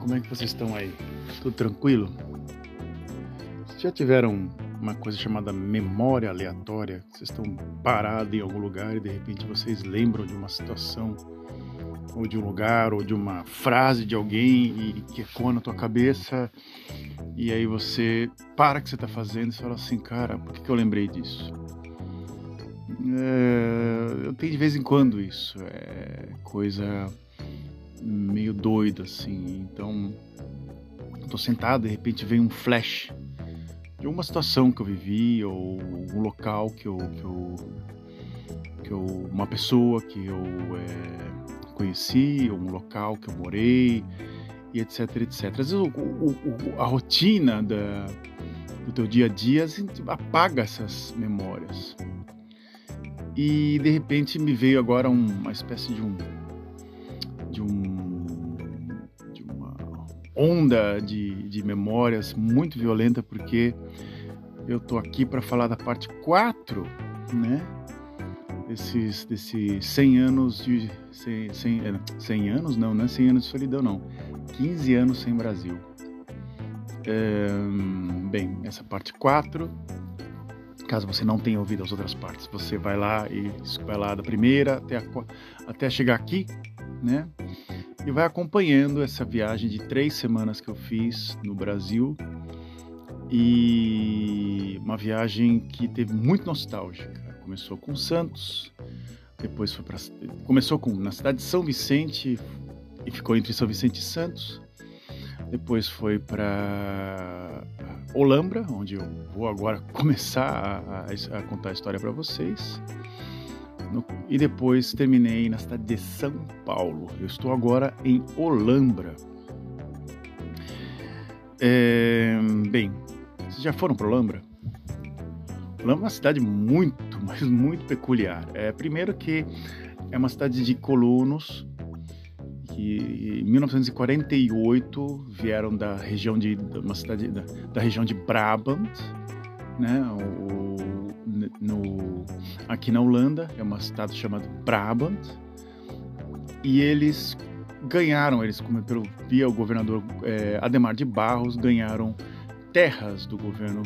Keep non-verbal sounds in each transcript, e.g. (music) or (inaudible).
como é que vocês estão aí? Tudo tranquilo? Já tiveram uma coisa chamada memória aleatória? Vocês estão parados em algum lugar e de repente vocês lembram de uma situação, ou de um lugar, ou de uma frase de alguém e que ecoa na tua cabeça, e aí você para o que você está fazendo e fala assim, cara, por que, que eu lembrei disso? É, eu tenho de vez em quando isso, é coisa meio doida assim. Então, tô sentado, de repente vem um flash de uma situação que eu vivi ou um local que eu que eu, que eu uma pessoa que eu é, conheci, ou um local que eu morei e etc, etc. Às vezes o, o, o, a rotina da, do teu dia a dia apaga essas memórias. E de repente me veio agora uma espécie de um onda de, de memórias muito violenta porque eu tô aqui para falar da parte 4, né? Desses, desses 100 anos de 100, 100, 100 anos não, não é 100 anos de solidão não 15 anos sem Brasil é, bem, essa parte 4 Caso você não tenha ouvido as outras partes, você vai lá e vai lá da primeira até, a, até chegar aqui, né? E vai acompanhando essa viagem de três semanas que eu fiz no Brasil e uma viagem que teve muito nostálgica. Começou com Santos, depois foi para começou com na cidade de São Vicente e ficou entre São Vicente e Santos. Depois foi para Olambra, onde eu vou agora (laughs) começar a, a, a contar a história para vocês. No, e depois terminei na cidade de São Paulo. Eu estou agora em Olambra. É, bem, vocês já foram para Olambra? Olambra é uma cidade muito, (laughs) mas muito peculiar. É, primeiro que é uma cidade de colonos que em 1948 vieram da região de uma cidade da, da região de Brabant, né? O, no, aqui na Holanda é uma cidade chamada Brabant e eles ganharam, eles como pelo via o governador é, Ademar de Barros ganharam terras do governo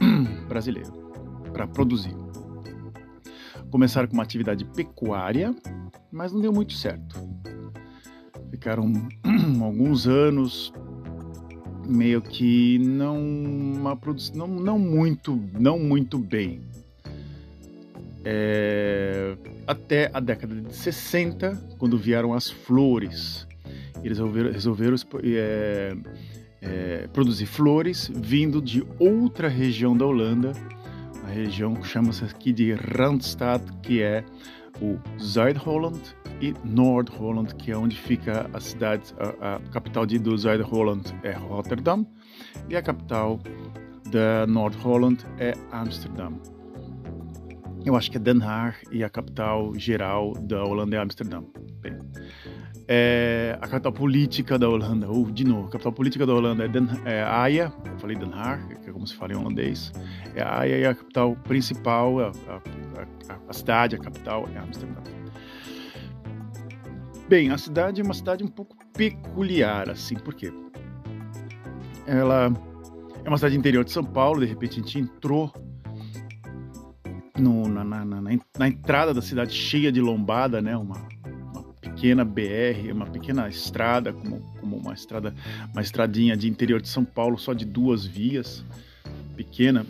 (clears throat) brasileiro para produzir. Começaram com uma atividade pecuária, mas não deu muito certo ficaram (clears throat) alguns anos meio que não uma produção não, não muito não muito bem é, até a década de 60 quando vieram as flores. Eles resolveram, resolveram é, é, produzir flores vindo de outra região da Holanda. A região que chama-se aqui de Randstad que é o Zuid-Holland e Noord-Holland, que é onde fica a cidade, a, a capital de, do Zuid-Holland é Rotterdam. E a capital da Noord-Holland é Amsterdam. Eu acho que é Den Haag e a capital geral da Holanda é Amsterdam. Bem, é, a capital política da Holanda, uh, de novo, a capital política da Holanda é, Den, é Haia, eu falei Den Haag, que é como se fala em holandês, é Haia e a capital principal, a, a, a, cidade, a capital é Amsterdam. Bem, a cidade é uma cidade um pouco peculiar, assim, por quê? Ela é uma cidade interior de São Paulo, de repente a gente entrou no, na, na, na, na, entrada da cidade cheia de lombada, né? Uma, uma, pequena BR, uma pequena estrada, como, como uma estrada, uma estradinha de interior de São Paulo, só de duas vias, pequena,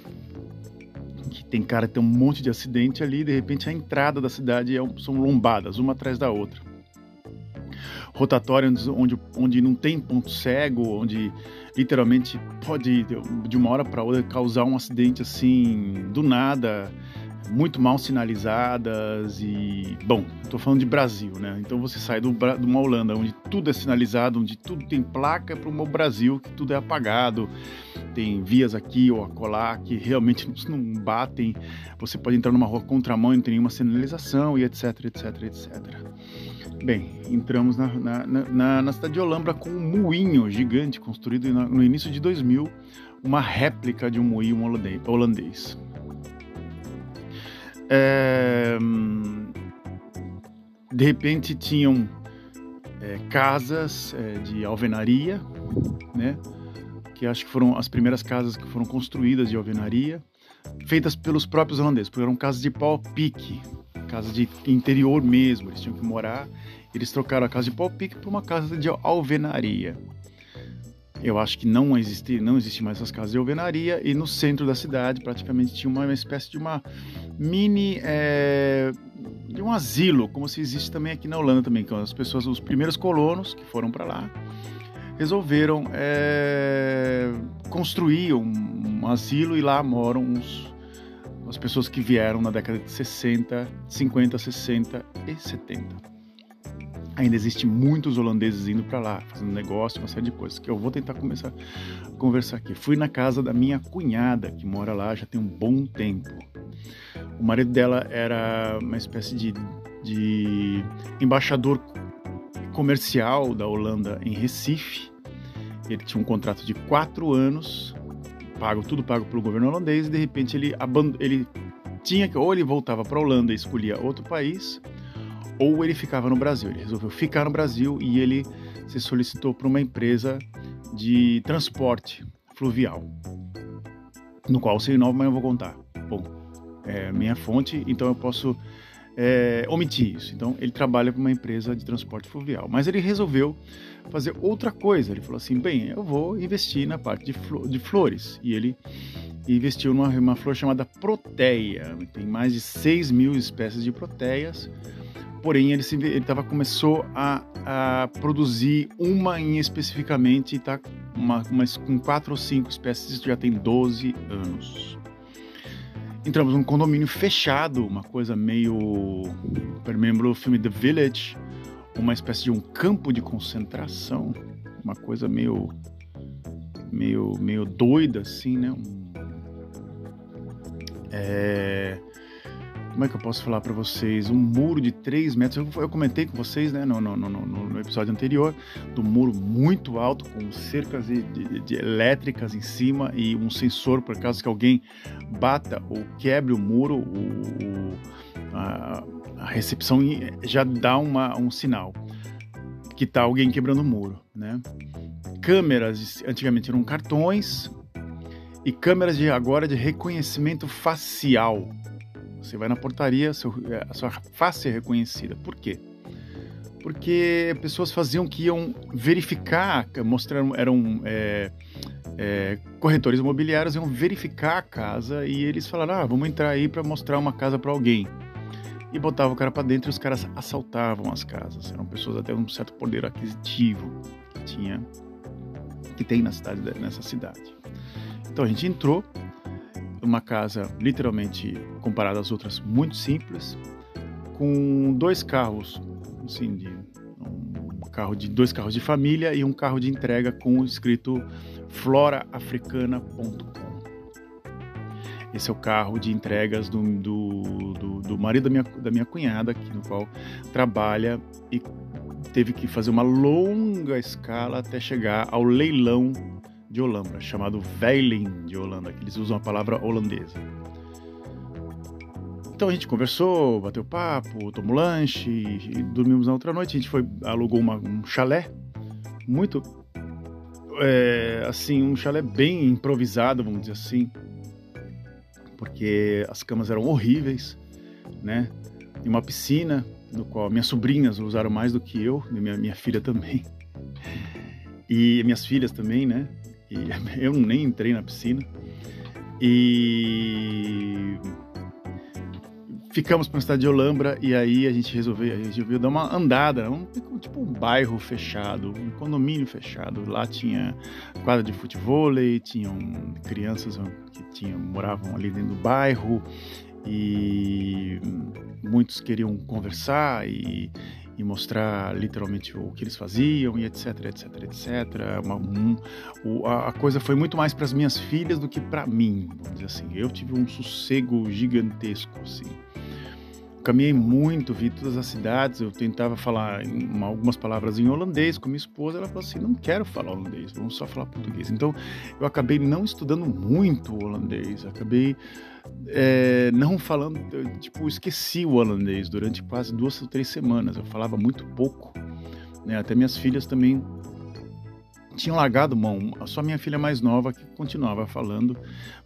que tem cara tem um monte de acidente ali. De repente a entrada da cidade é, são lombadas, uma atrás da outra rotatória onde, onde não tem ponto cego, onde literalmente pode de uma hora para outra causar um acidente assim do nada, muito mal sinalizadas e bom, estou falando de Brasil, né? Então você sai do, de uma Holanda onde tudo é sinalizado, onde tudo tem placa para o Brasil que tudo é apagado, tem vias aqui ou acolá que realmente não batem. Você pode entrar numa rua contramão e não tem nenhuma sinalização e etc, etc, etc. Bem, entramos na, na, na, na cidade de Olambra com um moinho gigante construído no início de 2000, uma réplica de um moinho holandês. É, de repente tinham é, casas é, de alvenaria, né? Que acho que foram as primeiras casas que foram construídas de alvenaria, feitas pelos próprios holandeses, porque eram casas de pau-pique, casas de interior mesmo, eles tinham que morar. Eles trocaram a casa de pau-pique por uma casa de alvenaria. Eu acho que não existe, não existe mais essas casas de alvenaria e no centro da cidade praticamente tinha uma, espécie de uma mini é, de um asilo, como se existe também aqui na Holanda também, que as pessoas, os primeiros colonos que foram para lá resolveram é, construir um, um, asilo e lá moram uns, as pessoas que vieram na década de 60, 50, 60 e 70 ainda existe muitos holandeses indo para lá, fazendo negócio, uma série de coisas, que eu vou tentar começar a conversar aqui. Fui na casa da minha cunhada, que mora lá já tem um bom tempo. O marido dela era uma espécie de, de embaixador comercial da Holanda em Recife. Ele tinha um contrato de quatro anos, pago tudo pago pelo governo holandês, e de repente ele, ele tinha que ou ele voltava para a Holanda e escolhia outro país, ou ele ficava no Brasil. Ele resolveu ficar no Brasil e ele se solicitou para uma empresa de transporte fluvial, no qual sei nome, mas eu vou contar. Bom, é minha fonte, então eu posso é, omitir isso. Então ele trabalha para uma empresa de transporte fluvial, mas ele resolveu fazer outra coisa. Ele falou assim: bem, eu vou investir na parte de, flo de flores e ele investiu numa uma flor chamada proteia. Tem mais de 6 mil espécies de proteias porém ele, se, ele tava, começou a, a produzir uma em especificamente e está com quatro ou cinco espécies, já tem 12 anos. Entramos num condomínio fechado, uma coisa meio. Lembra o filme The Village, uma espécie de um campo de concentração, uma coisa meio. meio, meio doida assim, né? Um, é, como é que eu posso falar para vocês? Um muro de 3 metros. Eu, comentei com vocês né, no, no, no, no, episódio anterior do muro muito alto, com cercas de, de, de elétricas em cima e um sensor por caso que alguém bata ou quebre o muro, o, a, a, recepção já dá uma, um sinal que está alguém quebrando o muro. Né? Câmeras, antigamente eram cartões, e câmeras de agora de reconhecimento facial você vai na portaria, seu, é, a sua face é reconhecida. Por quê? Porque pessoas faziam que iam verificar, mostraram, eram é, é, corretores imobiliários, iam verificar a casa e eles falaram: ah, vamos entrar aí para mostrar uma casa para alguém. E botavam o cara para dentro e os caras assaltavam as casas. Eram pessoas até um certo poder aquisitivo que tinha, que tem na cidade, nessa cidade. Então a gente entrou, uma casa literalmente comparada às outras muito simples, com dois carros, assim, de, um carro de dois carros de família e um carro de entrega com o escrito floraafricana.com. Esse é o carro de entregas do, do, do, do marido da minha, da minha cunhada, aqui, no qual trabalha e teve que fazer uma longa escala até chegar ao leilão de Olambra, chamado Veiling de Holanda, que eles usam a palavra holandesa. Então a gente conversou, bateu papo, tomou lanche e, dormimos na outra noite. A gente foi, alugou uma, um chalé, muito, é, assim, um chalé bem improvisado, vamos dizer assim, porque as camas eram horríveis, né? E uma piscina, no qual minhas sobrinhas usaram mais do que eu, minha, minha filha também. (laughs) E minhas filhas também, né? E (laughs) eu nem entrei na piscina. E ficamos para a cidade de Olambra e aí a gente resolveu, a gente resolveu dar uma andada, um, tipo um bairro fechado, um condomínio fechado. Lá tinha quadra de futebol, tinham crianças que tinham, moravam ali dentro do bairro e muitos queriam conversar e, e mostrar literalmente o que eles faziam e etc, etc, etc. Uma, um, o, a, coisa foi muito mais para as minhas filhas do que para mim, vamos dizer assim. Eu tive um sossego gigantesco, assim. Caminhei muito, vi todas as cidades, eu tentava falar uma, algumas palavras em holandês com minha esposa, ela falou assim, não quero falar holandês, vamos só falar português. Então, eu acabei não estudando muito holandês, acabei é, não falando, tipo, esqueci o holandês durante quase duas ou três semanas. Eu falava muito pouco, né? Até minhas filhas também tinham largado mão. Só minha filha mais nova que continuava falando,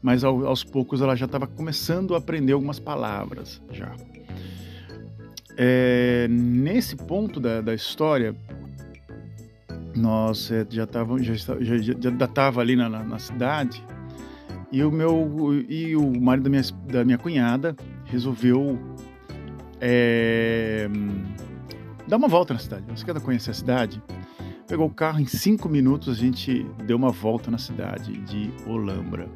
mas aos poucos ela já estava começando a aprender algumas palavras já. É, nesse ponto da, da história, nós é, já estávamos já, já, já estava ali na, na, na, cidade e o meu e o marido da minha, da minha cunhada resolveu é, dar uma volta na cidade. Você quer conhecer a cidade? Pegou o carro em cinco minutos a gente deu uma volta na cidade de Olambra.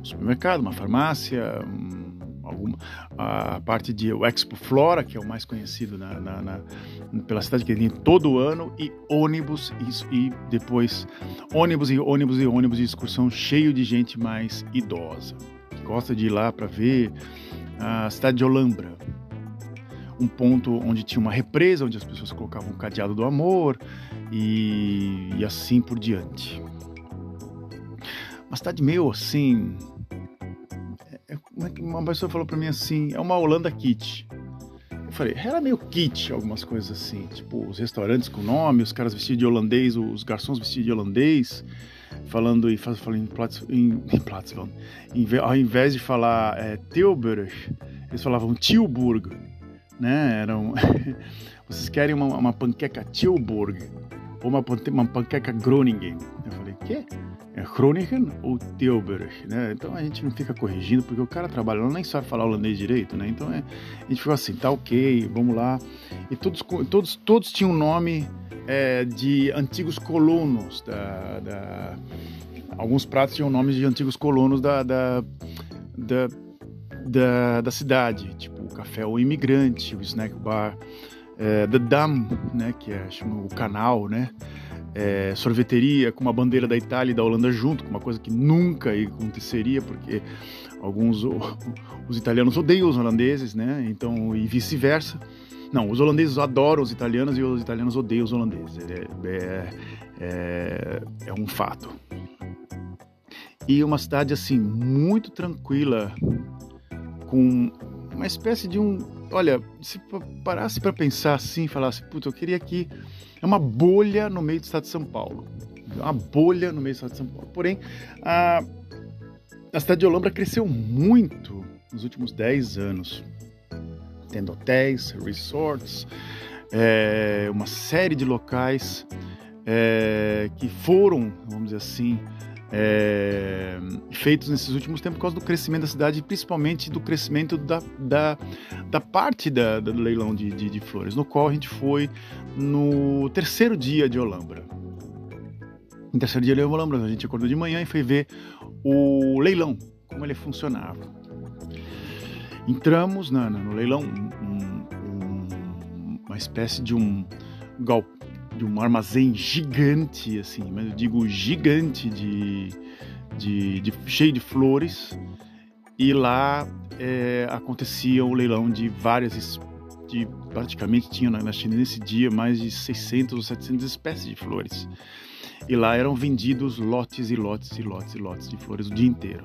Um supermercado, uma farmácia, um, alguma, a parte de o Expo Flora, que é o mais conhecido na, na, na, pela cidade, que tem todo ano, e ônibus e, e, depois ônibus e ônibus e ônibus de excursão cheio de gente mais idosa, que gosta de ir lá para ver a cidade de Olambra. Um ponto onde tinha uma represa, onde as pessoas colocavam o cadeado do amor e, e assim por diante. Uma cidade meio assim, uma pessoa falou para mim assim, é uma Holanda Kit. Eu falei, era meio kit, algumas coisas assim, tipo os restaurantes com nome, os caras vestidos de holandês, os garçons vestidos de holandês, falando e falando em Platz, em, (laughs) em, Platz, ao invés de falar é, Tilburg, eles falavam Tilburg, né? Eram, (laughs) vocês querem uma, uma panqueca Tilburg ou uma, uma panqueca Groningen? Eu falei, quê? É Groningen ou Tilburg, né? Então a gente não fica corrigindo porque o cara trabalha lá nem sabe falar holandês direito, né? Então é, a gente ficou assim, tá ok, vamos lá. E todos, todos, todos tinham nome é, de antigos colonos da, da, alguns pratos tinham nomes de antigos colonos da, da, da, da, da cidade, tipo o café o imigrante, o snack bar, é, The Dam, né? Que é chama o canal, né? É, sorveteria com uma bandeira da Itália e da Holanda junto, uma coisa que nunca aconteceria, porque alguns os italianos odeiam os holandeses, né? Então e vice-versa. Não, os holandeses adoram os italianos e os italianos odeiam os holandeses. É, é, é, é um fato. E uma cidade assim muito tranquila, com uma espécie de um, olha, se parasse para pensar assim, falasse, puta, eu queria que é uma bolha no meio do estado de São Paulo. Uma bolha no meio do estado de São Paulo. Porém, a, a cidade de Olambra cresceu muito nos últimos 10 anos, tendo hotéis, resorts, é, uma série de locais é, que foram, vamos dizer assim, é, feitos nesses últimos tempos por causa do crescimento da cidade, principalmente do crescimento da, da, da parte da, do leilão de, de, de, flores, no qual a gente foi no terceiro dia de Olambra. No terceiro dia de Olambra, a gente acordou de manhã e foi ver o leilão, como ele funcionava. Entramos na, no leilão, um, um, uma espécie de um galpão de um armazém gigante, assim, mas eu digo gigante de, de, de cheio de flores. E lá é, acontecia o leilão de várias, de, praticamente tinha na China nesse dia mais de 600 ou 700 espécies de flores. E lá eram vendidos lotes e lotes e lotes e lotes de flores o dia inteiro.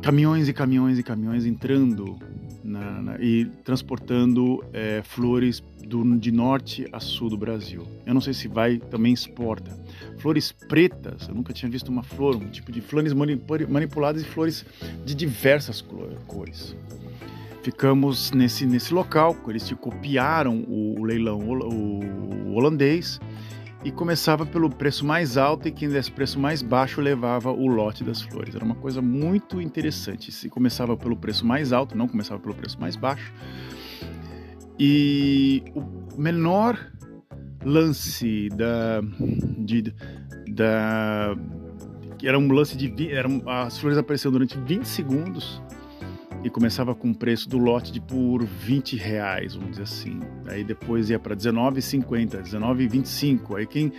Caminhões e caminhões e caminhões entrando na, na, e transportando é, flores do, de norte a sul do Brasil. Eu não sei se vai também exporta. Flores pretas, eu nunca tinha visto uma flor, um tipo de flores manipuladas e flores de diversas cores. Ficamos nesse, nesse local, eles copiaram o, o leilão o, o holandês e começava pelo preço mais alto e quem desse preço mais baixo levava o lote das flores. Era uma coisa muito interessante. Se começava pelo preço mais alto, não começava pelo preço mais baixo. E o menor lance da de, da era um lance de eram as flores apareciam durante 20 segundos e começava com o preço do lote de por 20 reais, vamos dizer assim. Aí depois ia para 19,50, 19,25. Aí quem,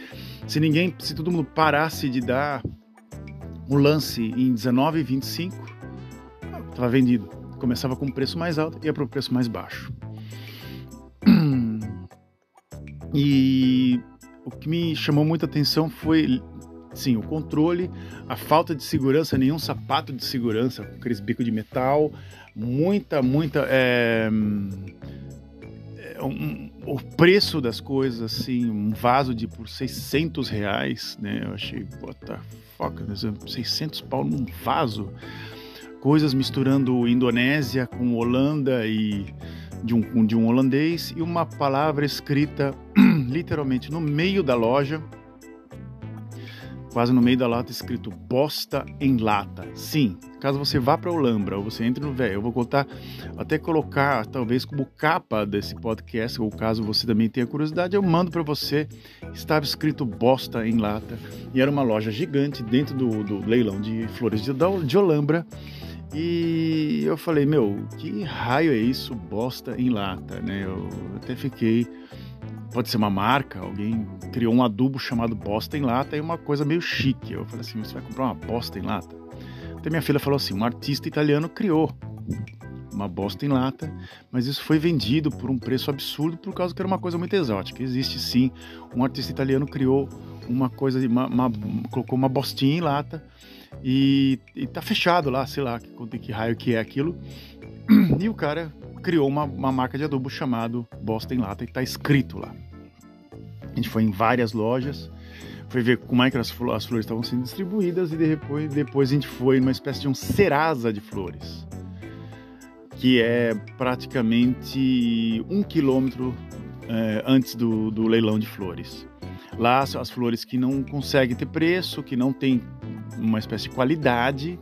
se ninguém, se todo mundo parasse de dar o lance em 19,25, estava vendido. Começava com o preço mais alto e ia para o preço mais baixo. E o que me chamou muita atenção foi Sim, o controle, a falta de segurança, nenhum sapato de segurança com aqueles bicos de metal, muita, muita. É, um, o preço das coisas, assim, um vaso de por 600 reais, né? Eu achei, the fuck, 600 pau num vaso. Coisas misturando Indonésia com Holanda e de um, de um holandês e uma palavra escrita (clears throat) literalmente no meio da loja quase no meio da lata escrito bosta em lata. Sim, caso você vá para Olambra ou você entre no velho, eu vou contar, até colocar talvez como capa desse podcast, ou caso você também tenha curiosidade, eu mando para você. Estava escrito bosta em lata e era uma loja gigante dentro do, do leilão de flores de, de Olambra. E eu falei, meu, que raio é isso, bosta em lata, né? Eu até fiquei pode ser uma marca, alguém criou um adubo chamado bosta em lata e uma coisa meio chique. Eu falei assim, você vai comprar uma bosta em lata? Até minha filha falou assim, um artista italiano criou uma bosta em lata, mas isso foi vendido por um preço absurdo por causa que era uma coisa muito exótica. Existe sim, um artista italiano criou uma coisa, uma, uma, colocou uma bostinha em lata e, e tá fechado lá, sei lá, que, que raio que é aquilo. (clears throat) E o cara criou uma, uma marca de adubo chamado Bosta em Lata e está escrito lá. A gente foi em várias lojas, foi ver como é que as, as flores estavam sendo distribuídas e depois, depois a gente foi numa espécie de um Serasa de flores, que é praticamente um quilômetro é, antes do, do leilão de flores. Lá as flores que não conseguem ter preço, que não tem uma espécie de qualidade,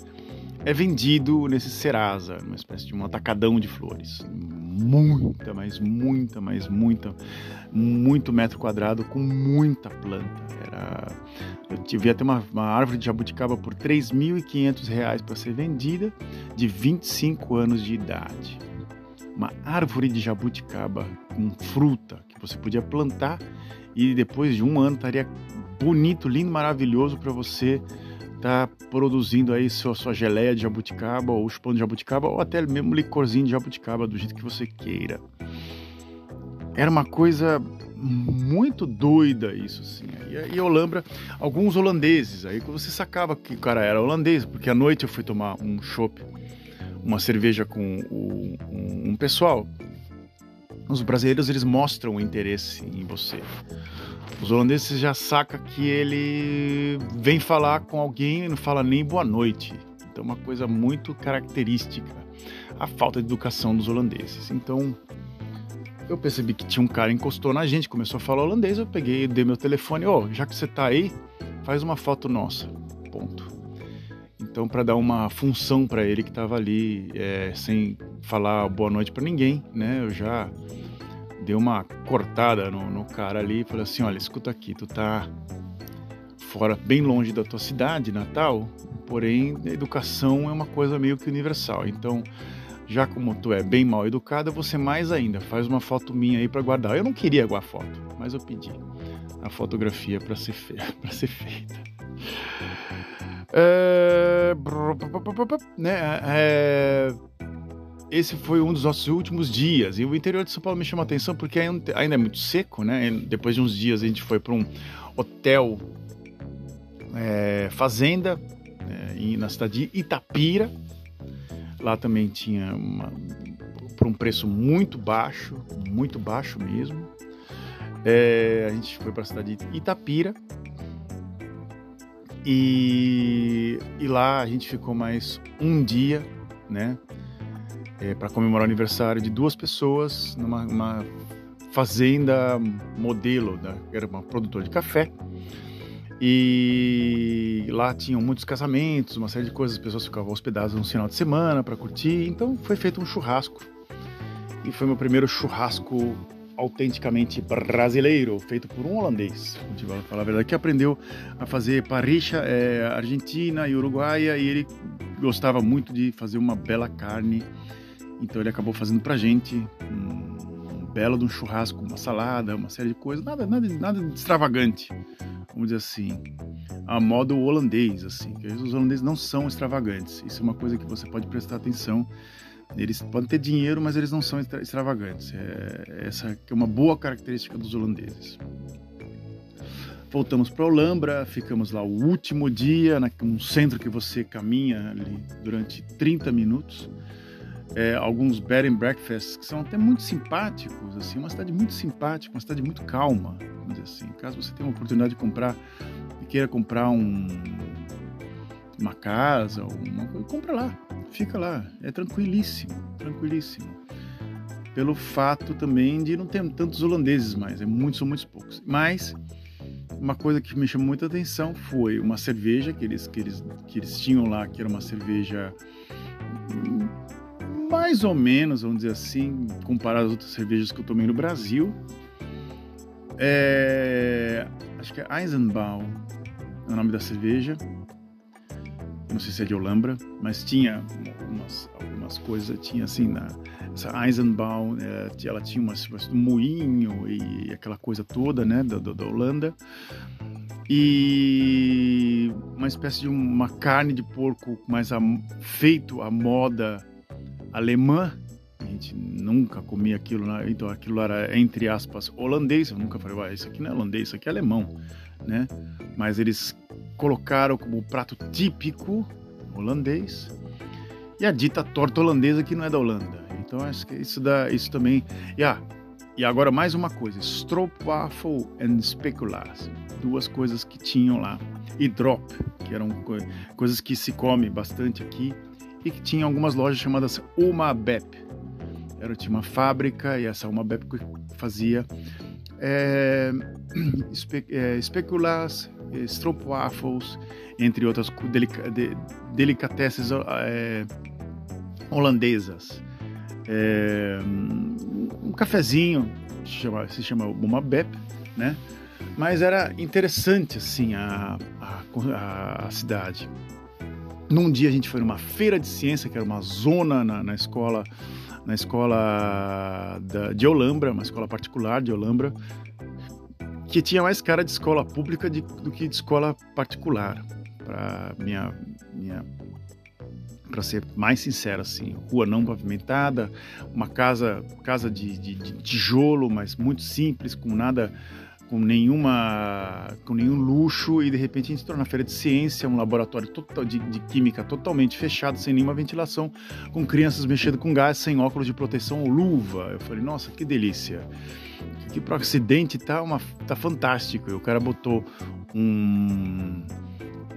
é vendido nesse Serasa, uma espécie de um atacadão de flores. Muita, mas muita, mas muita, muito metro quadrado com muita planta. Era, eu devia ter uma, uma árvore de jabuticaba por R$ 3.500 para ser vendida, de 25 anos de idade. Uma árvore de jabuticaba com fruta que você podia plantar e depois de um ano estaria bonito, lindo, maravilhoso para você tá produzindo aí sua, sua geleia de jabuticaba ou chupão de jabuticaba ou até mesmo licorzinho de jabuticaba do jeito que você queira. Era uma coisa muito doida isso, assim. E, e Olambra, alguns holandeses, aí que você sacava que o cara era holandês, porque à noite eu fui tomar um chopp, uma cerveja com o, um, um pessoal. Os brasileiros, eles mostram interesse em você. Os holandeses já saca que ele vem falar com alguém e não fala nem boa noite. Então, uma coisa muito característica a falta de educação dos holandeses. Então, eu percebi que tinha um cara encostou na gente, começou a falar holandês, eu peguei, dei meu telefone, ó, oh, já que você tá aí, faz uma foto nossa. Ponto. Então, para dar uma função para ele que estava ali, é, sem falar boa noite para ninguém, né? Eu já deu uma cortada no, no cara ali e falou assim: olha, escuta aqui, tu tá fora, bem longe da tua cidade natal, porém a educação é uma coisa meio que universal. Então, já como tu é bem mal educada, você mais ainda faz uma foto minha aí para guardar. Eu não queria a foto, mas eu pedi a fotografia para ser, fe... (laughs) ser feita. É... Né? É esse foi um dos nossos últimos dias. E o interior de São Paulo me chama a atenção porque ainda é muito seco, né? Depois de uns dias a gente foi para um hotel é, fazenda é, na cidade de Itapira. Lá também tinha uma, por um preço muito baixo, muito baixo mesmo. É, a gente foi para a cidade de Itapira e, e lá a gente ficou mais um dia, né? é, para comemorar o aniversário de duas pessoas numa fazenda modelo, né? era uma produtora de café. E lá tinham muitos casamentos, uma série de coisas, as pessoas ficavam hospedadas no final de semana para curtir. Então foi feito um churrasco. E foi meu primeiro churrasco autenticamente brasileiro, feito por um holandês, vou falar a verdade, que aprendeu a fazer parricha é, argentina e uruguaia e ele gostava muito de fazer uma bela carne então ele acabou fazendo pra gente um, belo de um churrasco, uma salada, uma série de coisas, nada, nada, nada de extravagante, vamos dizer assim, a modo holandês, assim. Os holandeses não são extravagantes. Isso é uma coisa que você pode prestar atenção. Eles podem ter dinheiro, mas eles não são extravagantes. É, essa é uma boa característica dos holandeses. Voltamos para Olambra, ficamos lá o último dia, num centro que você caminha ali durante 30 minutos é, alguns bed and breakfasts que são até muito simpáticos, assim, uma cidade muito simpática, uma cidade muito calma, vamos dizer assim. Caso você tenha uma oportunidade de comprar, queira comprar um, uma casa, uma compra lá, fica lá, é tranquilíssimo, tranquilíssimo. Pelo fato também de não ter tantos holandeses mais, é muitos, são muitos poucos. Mas uma coisa que me chamou muita atenção foi uma cerveja que eles, que eles, que eles tinham lá, que era uma cerveja mais ou menos, vamos dizer assim, comparado às outras cervejas que eu tomei no Brasil. É, acho que é Eisenbahn é o nome da cerveja. Não sei se é de Olambra, mas tinha umas, algumas coisas, tinha assim, na, essa Eisenbahn, é, ela tinha uma de moinho e aquela coisa toda, né, da, da Holanda. E uma espécie de uma carne de porco mais a, feito à moda alemã. A gente nunca comia aquilo, então aquilo era entre aspas holandês. Eu nunca falei, ah, isso aqui não é holandês, isso aqui é alemão, né? Mas eles colocaram como prato típico holandês e a dita torta holandesa que não é da Holanda. Então acho que isso dá, isso também. E, ah, e agora mais uma coisa, stroopwafel and speculaas, duas coisas que tinham lá e drop, que eram coisas que se come bastante aqui e que tinha algumas lojas chamadas Umabep. Era tinha uma fábrica e essa Umabep fazia é, (clears throat) espe, é, especulas, stroopwafels, entre outras delica, de, é, holandesas. É, um cafezinho, se chama, se chama Umabep, né? Mas era interessante assim a, a, a cidade. Num dia a gente foi numa feira de ciência, que era uma zona na, na escola, na escola da, de Olambra, uma escola particular de Olambra, que tinha mais cara de escola pública de, do que de escola particular. Para minha, minha para ser mais sincero assim, rua não pavimentada, uma casa casa de, de, de tijolo, mas muito simples, com nada com nenhuma com nenhum luxo e de repente a gente entrou na feira de ciência, um laboratório total de, de, química totalmente fechado, sem nenhuma ventilação, com crianças mexendo com gás, sem óculos de proteção ou luva. Eu falei, nossa, que delícia. Aqui para o acidente tá uma tá fantástico. E o cara botou um,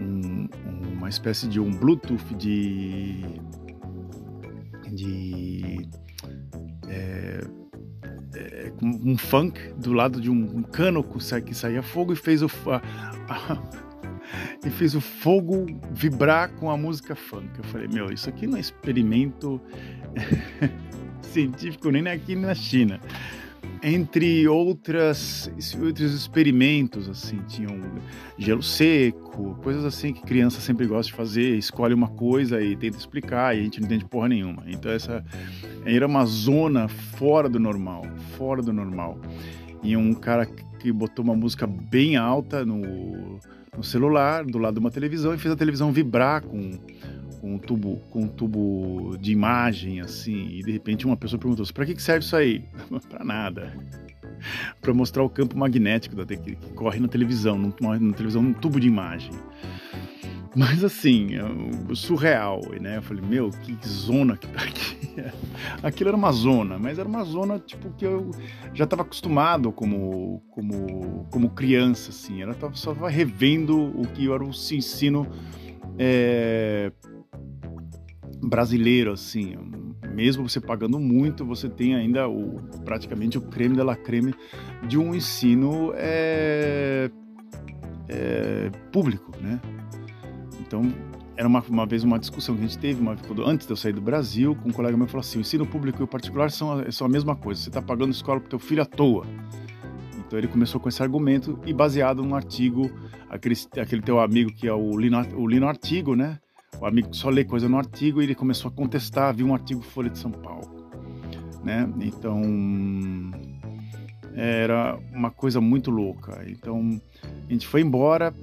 um, uma espécie de um Bluetooth de de é, é, um funk do lado de um, um cano que saía fogo e fez o a, a, (laughs) e fez o fogo vibrar com a música funk. Eu falei, meu, isso aqui não é experimento (laughs) científico nem aqui na China entre outras, outros experimentos, assim, tinham gelo seco, coisas assim que criança sempre gosta de fazer, escolhe uma coisa e tenta explicar e a gente não entende porra nenhuma. Então essa era uma zona fora do normal, fora do normal. E um cara que botou uma música bem alta no, no celular, do lado de uma televisão, e fez a televisão vibrar com com um tubo, com um tubo de imagem, assim, e de repente uma pessoa perguntou: para que serve isso aí? (laughs) para nada. (laughs) para mostrar o campo magnético da, que, corre na televisão, na televisão, num tubo de imagem. Mas assim, surreal, né? Eu falei, meu, que zona que tá aqui. (laughs) Aquilo era uma zona, mas era uma zona tipo que eu já estava acostumado como como como criança, assim. Tava só revendo o que era o ensino é, brasileiro, assim. Mesmo você pagando muito, você tem ainda o, praticamente o creme de la creme de um ensino é, é, público, né? Então, era uma, uma vez uma discussão que a gente teve, uma, antes de eu sair do Brasil, com um colega meu falou assim, o ensino público e o particular são, são a mesma coisa, você está pagando escola para teu filho à toa. Então ele começou com esse argumento e baseado num artigo, aquele, aquele teu amigo que é o Lino, o Lino Artigo, né? O amigo só lê coisa no artigo e ele começou a contestar, viu um artigo Folha de São Paulo, né? Então era uma coisa muito louca. Então a gente foi embora.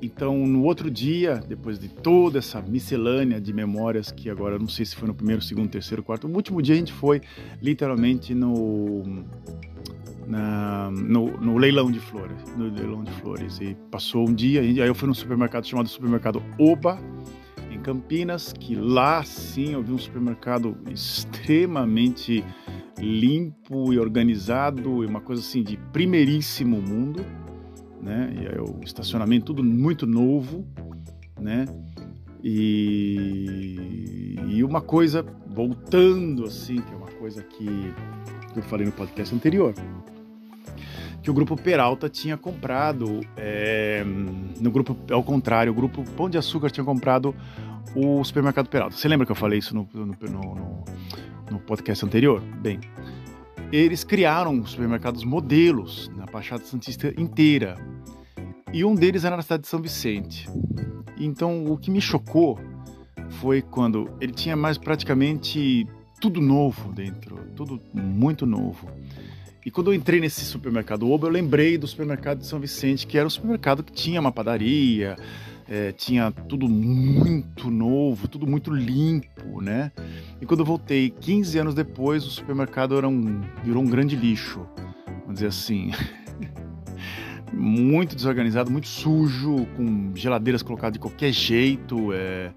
Então no outro dia, depois de toda essa miscelânea de memórias que agora não sei se foi no primeiro, segundo, terceiro, quarto, o último dia a gente foi literalmente no na, no, no, leilão de flores, no leilão de flores e passou um dia, aí eu fui num supermercado chamado supermercado Oba Campinas, que lá sim eu vi um supermercado extremamente limpo e organizado, e uma coisa assim de primeiríssimo mundo, né? E aí, o estacionamento tudo muito novo, né? E, e uma coisa voltando assim, que é uma coisa que, que eu falei no podcast anterior, que o grupo Peralta tinha comprado, é, no grupo, ao contrário, o grupo Pão de Açúcar tinha comprado o supermercado Peralta. Você lembra que eu falei isso no, no, no, no podcast anterior? Bem, eles criaram supermercados modelos na Baixada Santista inteira. E um deles era na cidade de São Vicente. Então, o que me chocou foi quando ele tinha mais praticamente tudo novo dentro, tudo muito novo. E quando eu entrei nesse supermercado Oba, eu lembrei do supermercado de São Vicente, que era um supermercado que tinha uma padaria, é, tinha tudo muito novo, tudo muito limpo, né? E quando eu voltei 15 anos depois, o supermercado era um, virou um grande lixo, vamos dizer assim. (laughs) muito desorganizado, muito sujo, com geladeiras colocadas de qualquer jeito. É,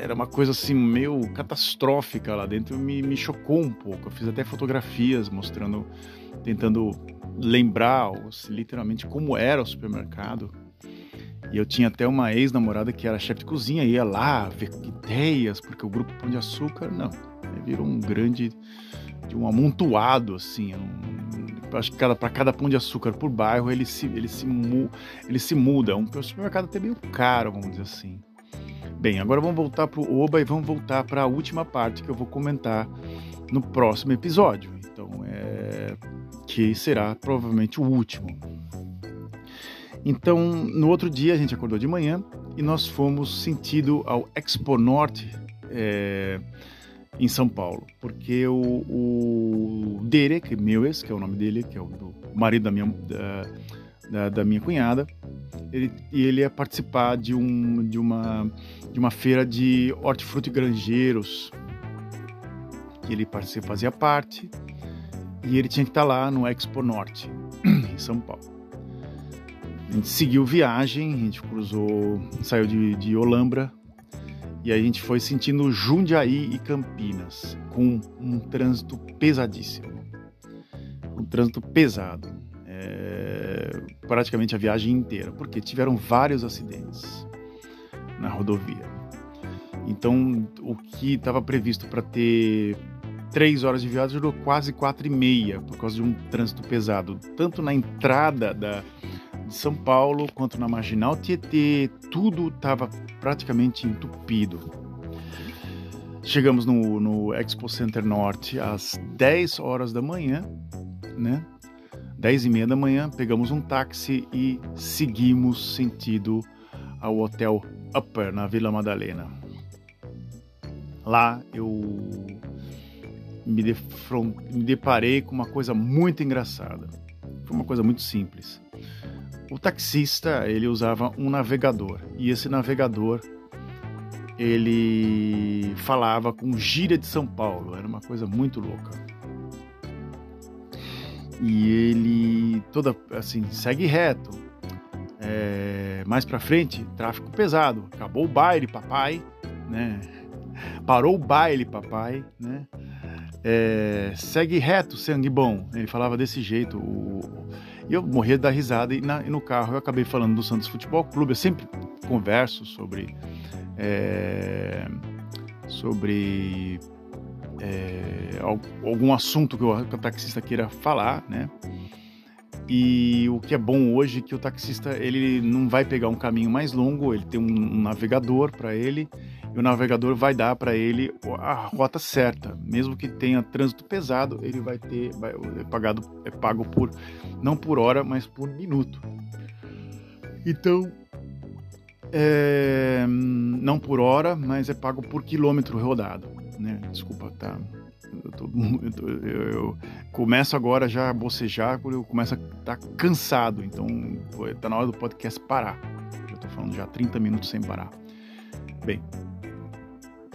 era uma coisa assim meio catastrófica lá dentro. Me, me chocou um pouco. Eu fiz até fotografias mostrando, tentando lembrar literalmente como era o supermercado. E eu tinha até uma ex-namorada que era chefe de cozinha, ia lá ver ideias, porque o grupo Pão de Açúcar, não, virou um grande, um amontoado, assim, um, acho que cada, para cada pão de açúcar por bairro ele se, ele se, ele se muda. É um supermercado até meio caro, vamos dizer assim. Bem, agora vamos voltar para o Oba e vamos voltar para a última parte que eu vou comentar no próximo episódio. Então, é, que será provavelmente o último. Então, no outro dia a gente acordou de manhã e nós fomos sentido ao Expo Norte. É, em São Paulo, porque o, o Derek Mewes, que é o nome dele, que é o marido da minha, da, da, da minha cunhada, ele, ele ia participar de, um, de, uma, de uma feira de hortifruti granjeiros, que ele fazia parte, e ele tinha que estar lá no Expo Norte, (clears throat) em São Paulo. A gente seguiu viagem, a gente cruzou, saiu de, de Olambra, e a gente foi sentindo Jundiaí e Campinas, com um trânsito pesadíssimo. Um trânsito pesado. É, praticamente a viagem inteira, porque tiveram vários acidentes na rodovia. Então, o que estava previsto para ter três horas de viagem durou quase quatro e meia, por causa de um trânsito pesado, tanto na entrada da, de São Paulo quanto na Marginal Tietê, tudo estava praticamente entupido. Chegamos no, no Expo Center Norte às 10 horas da manhã, né? 10 e meia da manhã, pegamos um táxi e seguimos sentido ao Hotel Upper, na Vila Madalena. Lá eu me, me deparei com uma coisa muito engraçada. Foi uma coisa muito simples. O taxista, ele usava um navegador, e esse navegador ele falava com gíria de São Paulo, era uma coisa muito louca. E ele toda assim, segue reto. É, mais para frente, tráfico pesado. Acabou o baile, papai, né? Parou o baile, papai, né? É, segue reto, sangue bom. Ele falava desse jeito. O, e eu morria da risada. E, na, e, no carro eu acabei falando do Santos Futebol Clube. Eu sempre converso sobre. É, sobre é, algum assunto que o, taxista queira falar, né? E o que é bom hoje é que o taxista ele não vai pegar um caminho mais longo, ele tem um navegador para ele e o navegador vai dar para ele a rota certa, mesmo que tenha trânsito pesado, ele vai ter vai, é pagado é pago por não por hora, mas por minuto. Então é, não por hora, mas é pago por quilômetro rodado, né? Desculpa, tá? Eu, tô, eu, tô, eu, eu, começo agora já a bocejar eu começo a estar tá cansado, então tá na hora do podcast parar. Já tô falando já 30 minutos sem parar. Bem,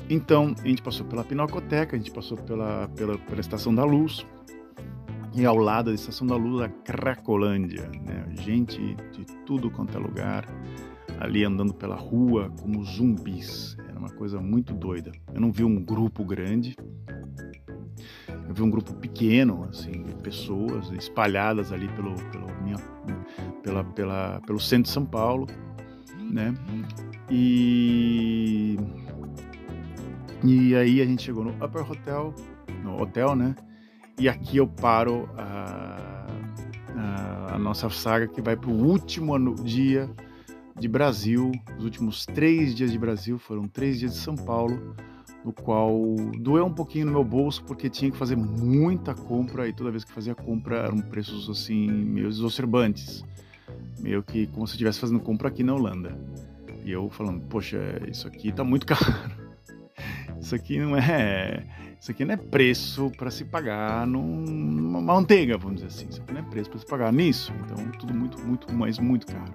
então, a gente passou pela Pinacoteca, a gente passou pela, pela, pela Estação da Luz, e ao lado da Estação da Luz, a Cracolândia, né? gente de tudo quanto é lugar, ali andando pela rua como zumbis. Era uma coisa muito doida. Eu não vi um grupo grande, eu vi um grupo pequeno, assim, de pessoas espalhadas ali pelo, pelo, minha, pela, pela, pelo centro de São Paulo, né? E, e aí a gente chegou no Upper Hotel, no hotel, né? E aqui eu paro a, a, a nossa saga que vai para o último dia de Brasil. Os últimos três dias de Brasil foram três dias de São Paulo no qual doeu um pouquinho no meu bolso porque tinha que fazer muita compra e toda vez que fazia compra eram preços assim meio exacerbantes, meio que como se estivesse fazendo compra aqui na Holanda. E eu falando, poxa, isso aqui tá muito (laughs) caro. Isso aqui não é, isso aqui não é preço para se pagar numa manteiga, vamos dizer assim. Isso aqui não é preço para se pagar nisso. Então tudo muito, muito, mas muito caro.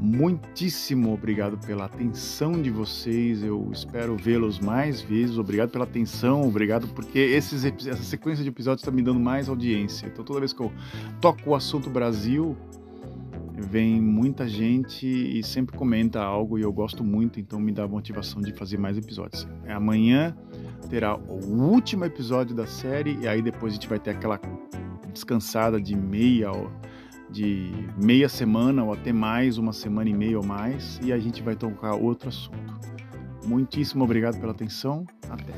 Muitíssimo obrigado pela atenção de vocês. Eu espero vê-los mais vezes. Obrigado pela atenção, obrigado porque esses, essa sequência de episódios está me dando mais audiência. Então, toda vez que eu toco o assunto Brasil, vem muita gente e sempre comenta algo e eu gosto muito, então me dá motivação de fazer mais episódios. Amanhã terá o último episódio da série e aí depois a gente vai ter aquela descansada de meia de meia semana ou até mais, uma semana e meia ou mais, e a gente vai tocar outro assunto. Muitíssimo obrigado pela atenção. Até.